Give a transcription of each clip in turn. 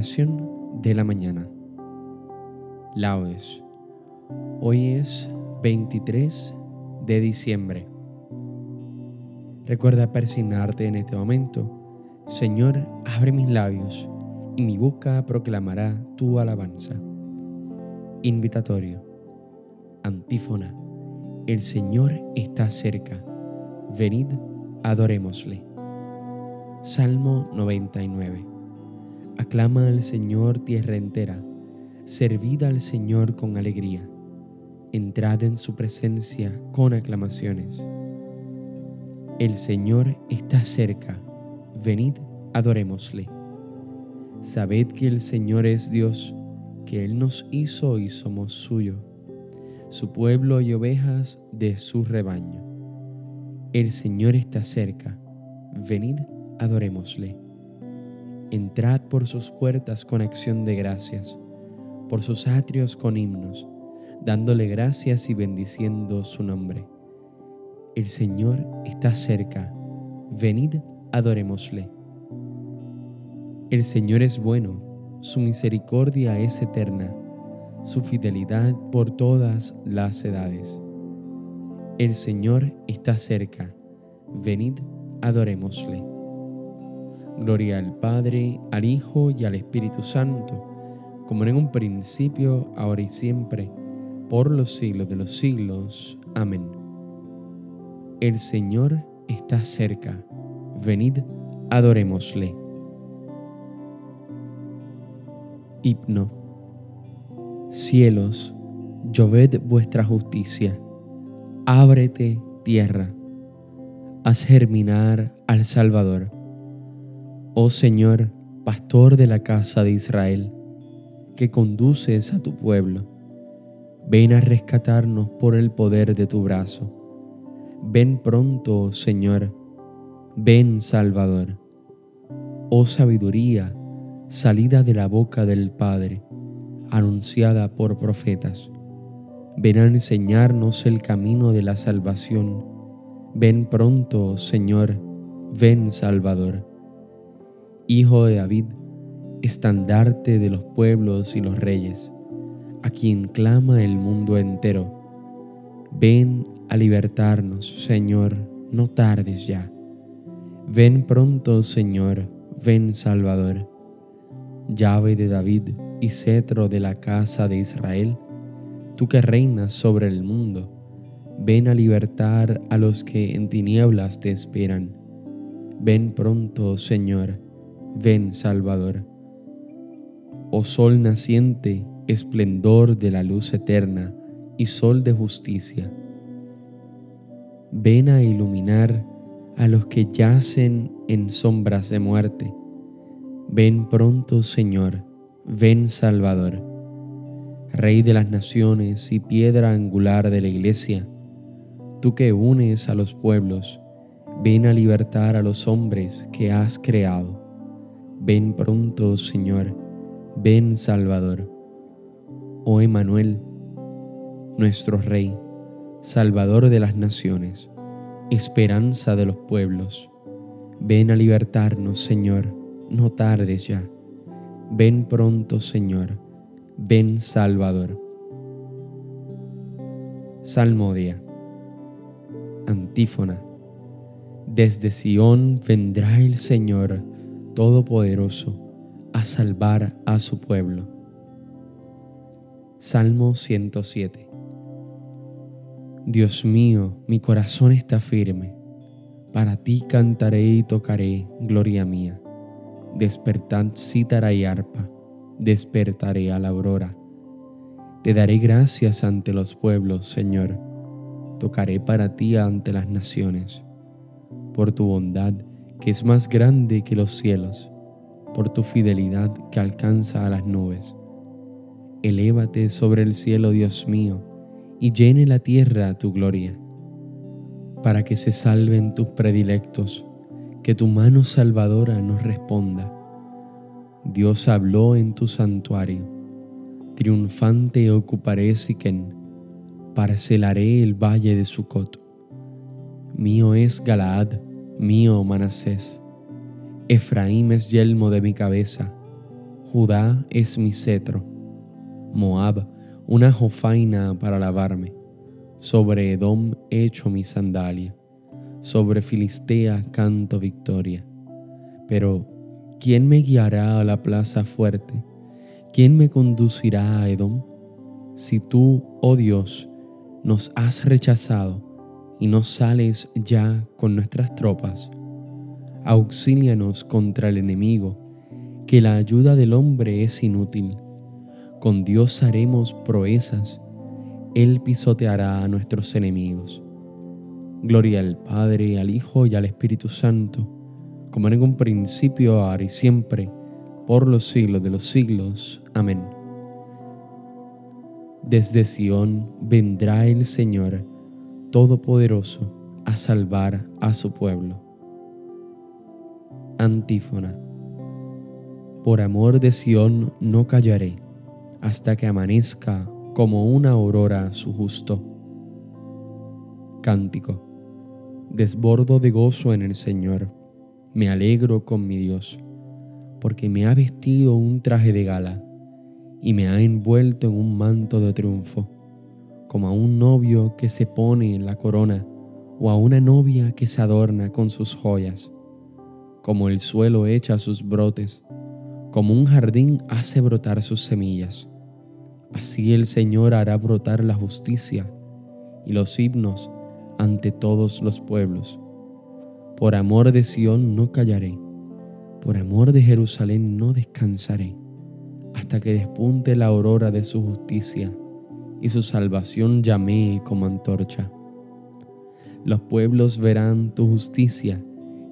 De la mañana. Laudes. Hoy es 23 de diciembre. Recuerda persignarte en este momento. Señor, abre mis labios y mi boca proclamará tu alabanza. Invitatorio. Antífona. El Señor está cerca. Venid, adorémosle. Salmo 99. Aclama al Señor tierra entera, servid al Señor con alegría, entrad en su presencia con aclamaciones. El Señor está cerca, venid, adorémosle. Sabed que el Señor es Dios, que Él nos hizo y somos suyo, su pueblo y ovejas de su rebaño. El Señor está cerca, venid, adorémosle. Entrad por sus puertas con acción de gracias, por sus atrios con himnos, dándole gracias y bendiciendo su nombre. El Señor está cerca, venid, adorémosle. El Señor es bueno, su misericordia es eterna, su fidelidad por todas las edades. El Señor está cerca, venid, adorémosle. Gloria al Padre, al Hijo y al Espíritu Santo, como en un principio, ahora y siempre, por los siglos de los siglos. Amén. El Señor está cerca. Venid, adorémosle. Hipno. Cielos, lloved vuestra justicia. Ábrete, tierra. Haz germinar al Salvador Oh Señor, pastor de la casa de Israel, que conduces a tu pueblo, ven a rescatarnos por el poder de tu brazo. Ven pronto, Señor, ven Salvador. Oh sabiduría, salida de la boca del Padre, anunciada por profetas. Ven a enseñarnos el camino de la salvación. Ven pronto, Señor, ven Salvador. Hijo de David, estandarte de los pueblos y los reyes, a quien clama el mundo entero. Ven a libertarnos, Señor, no tardes ya. Ven pronto, Señor, ven Salvador. Llave de David y cetro de la casa de Israel, tú que reinas sobre el mundo, ven a libertar a los que en tinieblas te esperan. Ven pronto, Señor, ven Salvador. Oh sol naciente, esplendor de la luz eterna y sol de justicia, ven a iluminar a los que yacen en sombras de muerte. Ven pronto, Señor, ven Salvador. Rey de las naciones y piedra angular de la iglesia, tú que unes a los pueblos, ven a libertar a los hombres que has creado. Ven pronto, Señor, ven Salvador. Oh Emanuel, nuestro Rey, Salvador de las naciones, esperanza de los pueblos, ven a libertarnos, Señor, no tardes ya. Ven pronto, Señor, ven Salvador. Salmodia. Antífona. Desde Sión vendrá el Señor Todopoderoso a salvar a su pueblo. Salmo 107 Dios mío, mi corazón está firme. Para ti cantaré y tocaré, gloria mía. Despertad cítara y arpa, despertaré a la aurora. Te daré gracias ante los pueblos, Señor. Tocaré para ti ante las naciones. Por tu bondad que es más grande que los cielos, por tu fidelidad que alcanza a las nubes. Elévate sobre el cielo, Dios mío, y llene la tierra tu gloria, para que se salven tus predilectos, que tu mano salvadora nos responda. Dios habló en tu santuario, triunfante ocuparé Siquén, parcelaré el valle de Sucot. Mío es Galaad, mío Manasés. Efraín es yelmo de mi cabeza, Judá es mi cetro, Moab una jofaina para lavarme. Sobre Edom echo mi sandalia, sobre Filistea canto victoria. Pero, ¿quién me guiará a la plaza fuerte? ¿Quién me conducirá a Edom? Si tú, oh Dios, nos has rechazado y no sales ya con nuestras tropas, auxílianos contra el enemigo, que la ayuda del hombre es inútil con Dios haremos proezas, Él pisoteará a nuestros enemigos. Gloria al Padre, al Hijo y al Espíritu Santo, como en un principio, ahora y siempre, por los siglos de los siglos. Amén. Desde Sión vendrá el Señor Todopoderoso a salvar a su pueblo. Antífona. Por amor de Sión no callaré hasta que amanezca como una aurora su justo. Cántico. Desbordo de gozo en el Señor, me alegro con mi Dios, porque me ha vestido un traje de gala y me ha envuelto en un manto de triunfo, como a un novio que se pone en la corona o a una novia que se adorna con sus joyas, como el suelo echa sus brotes, como un jardín hace brotar sus semillas Así el Señor hará brotar la justicia y los himnos ante todos los pueblos. Por amor de Sión no callaré, por amor de Jerusalén no descansaré, hasta que despunte la aurora de su justicia y su salvación llamee como antorcha. Los pueblos verán tu justicia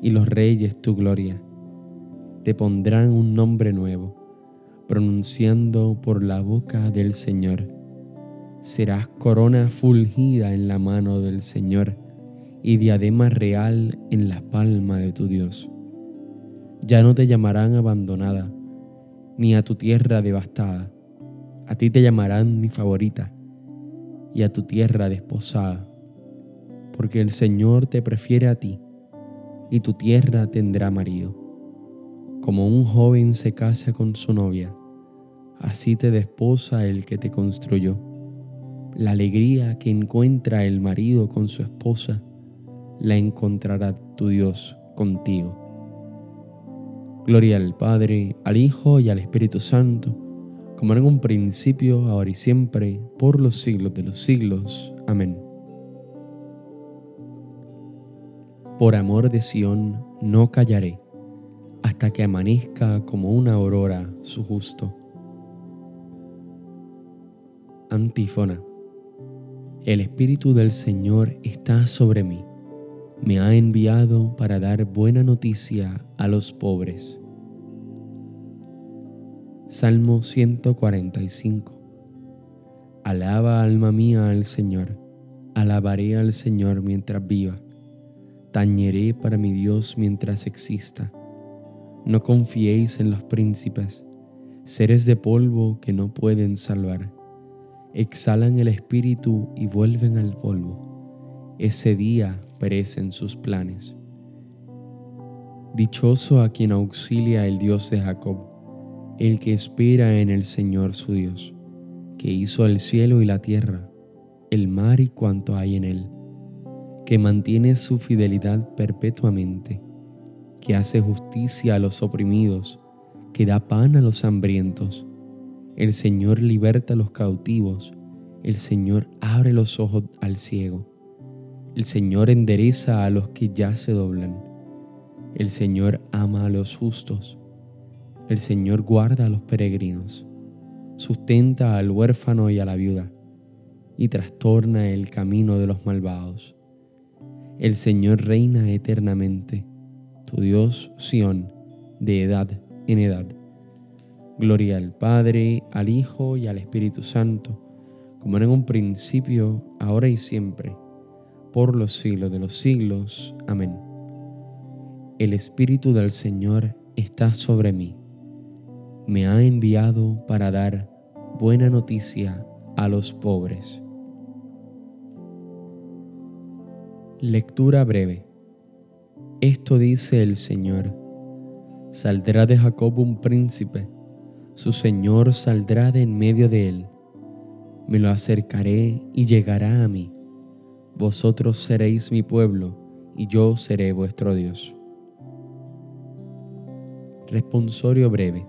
y los reyes tu gloria. Te pondrán un nombre nuevo pronunciando por la boca del Señor. Serás corona fulgida en la mano del Señor y diadema real en la palma de tu Dios. Ya no te llamarán abandonada, ni a tu tierra devastada. A ti te llamarán mi favorita y a tu tierra desposada, porque el Señor te prefiere a ti y tu tierra tendrá marido. Como un joven se casa con su novia, así te desposa el que te construyó. La alegría que encuentra el marido con su esposa, la encontrará tu Dios contigo. Gloria al Padre, al Hijo y al Espíritu Santo, como en un principio, ahora y siempre, por los siglos de los siglos. Amén. Por amor de Sión no callaré, hasta que amanezca como una aurora su justo. Antífona. El Espíritu del Señor está sobre mí. Me ha enviado para dar buena noticia a los pobres. Salmo 145. Alaba alma mía al Señor. Alabaré al Señor mientras viva. Tañeré para mi Dios mientras exista. No confiéis en los príncipes, seres de polvo que no pueden salvar exhalan el espíritu y vuelven al polvo. Ese día perecen sus planes. Dichoso a quien auxilia el Dios de Jacob, el que espera en el Señor su Dios, que hizo el cielo y la tierra, el mar y cuanto hay en él, que mantiene su fidelidad perpetuamente, que hace justicia a los oprimidos, que da pan a los hambrientos. El Señor liberta a los cautivos, el Señor abre los ojos al ciego, el Señor endereza a los que ya se doblan, el Señor ama a los justos, el Señor guarda a los peregrinos, sustenta al huérfano y a la viuda, y trastorna el camino de los malvados. El Señor reina eternamente, tu Dios Sión, de edad en edad. Gloria al Padre, al Hijo y al Espíritu Santo, como en un principio, ahora y siempre, por los siglos de los siglos. Amén. El Espíritu del Señor está sobre mí. Me ha enviado para dar buena noticia a los pobres. Lectura breve. Esto dice el Señor. Saldrá de Jacob un príncipe su Señor saldrá de en medio de él. Me lo acercaré y llegará a mí. Vosotros seréis mi pueblo y yo seré vuestro Dios. Responsorio breve.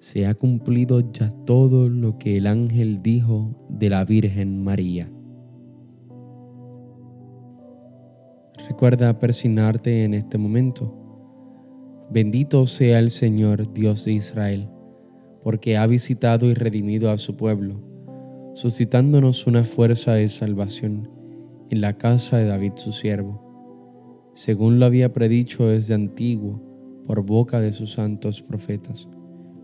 se ha cumplido ya todo lo que el ángel dijo de la Virgen María. Recuerda persignarte en este momento. Bendito sea el Señor Dios de Israel, porque ha visitado y redimido a su pueblo, suscitándonos una fuerza de salvación en la casa de David su siervo, según lo había predicho desde antiguo por boca de sus santos profetas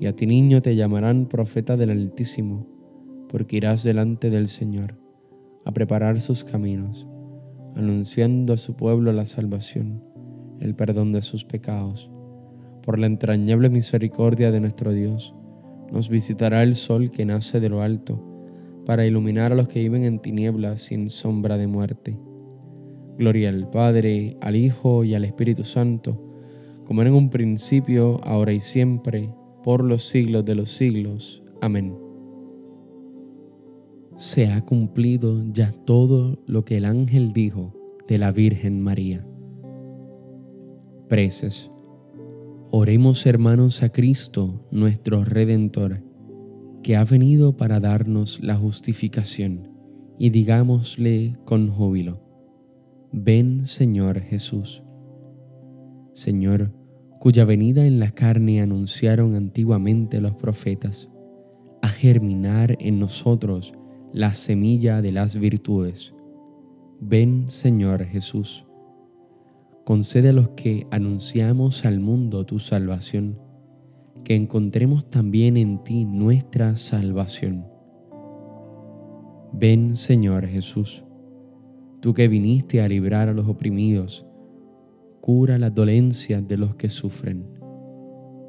y a ti niño te llamarán profeta del Altísimo, porque irás delante del Señor a preparar sus caminos, anunciando a su pueblo la salvación, el perdón de sus pecados. Por la entrañable misericordia de nuestro Dios, nos visitará el sol que nace de lo alto, para iluminar a los que viven en tinieblas sin sombra de muerte. Gloria al Padre, al Hijo y al Espíritu Santo, como era en un principio, ahora y siempre, por los siglos de los siglos. Amén. Se ha cumplido ya todo lo que el ángel dijo de la Virgen María. Preces. Oremos hermanos a Cristo, nuestro Redentor, que ha venido para darnos la justificación, y digámosle con júbilo, ven Señor Jesús. Señor, cuya venida en la carne anunciaron antiguamente los profetas, a germinar en nosotros la semilla de las virtudes. Ven, Señor Jesús. Concede a los que anunciamos al mundo tu salvación, que encontremos también en ti nuestra salvación. Ven, Señor Jesús, tú que viniste a librar a los oprimidos, cura las dolencias de los que sufren.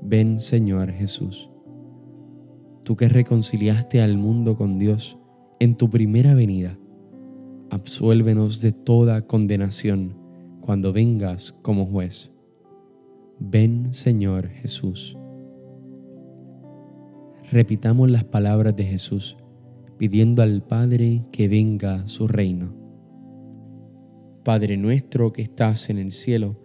Ven Señor Jesús. Tú que reconciliaste al mundo con Dios en tu primera venida, absuélvenos de toda condenación cuando vengas como juez. Ven Señor Jesús. Repitamos las palabras de Jesús pidiendo al Padre que venga su reino. Padre nuestro que estás en el cielo,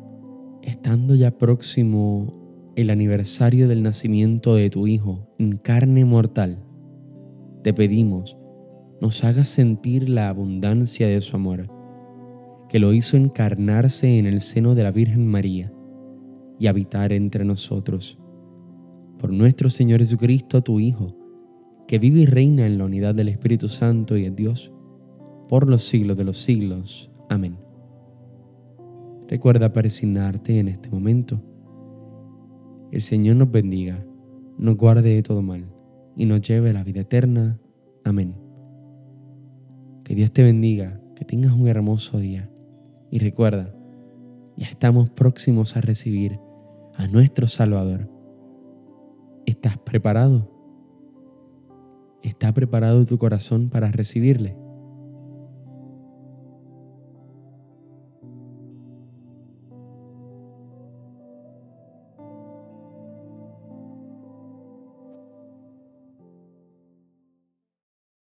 estando ya próximo el aniversario del nacimiento de tu Hijo en carne mortal, te pedimos nos hagas sentir la abundancia de su amor, que lo hizo encarnarse en el seno de la Virgen María y habitar entre nosotros. Por nuestro Señor Jesucristo, tu Hijo, que vive y reina en la unidad del Espíritu Santo y es Dios, por los siglos de los siglos. Amén. Recuerda persignarte en este momento. El Señor nos bendiga, nos guarde de todo mal y nos lleve a la vida eterna. Amén. Que Dios te bendiga, que tengas un hermoso día. Y recuerda, ya estamos próximos a recibir a nuestro Salvador. ¿Estás preparado? ¿Está preparado tu corazón para recibirle?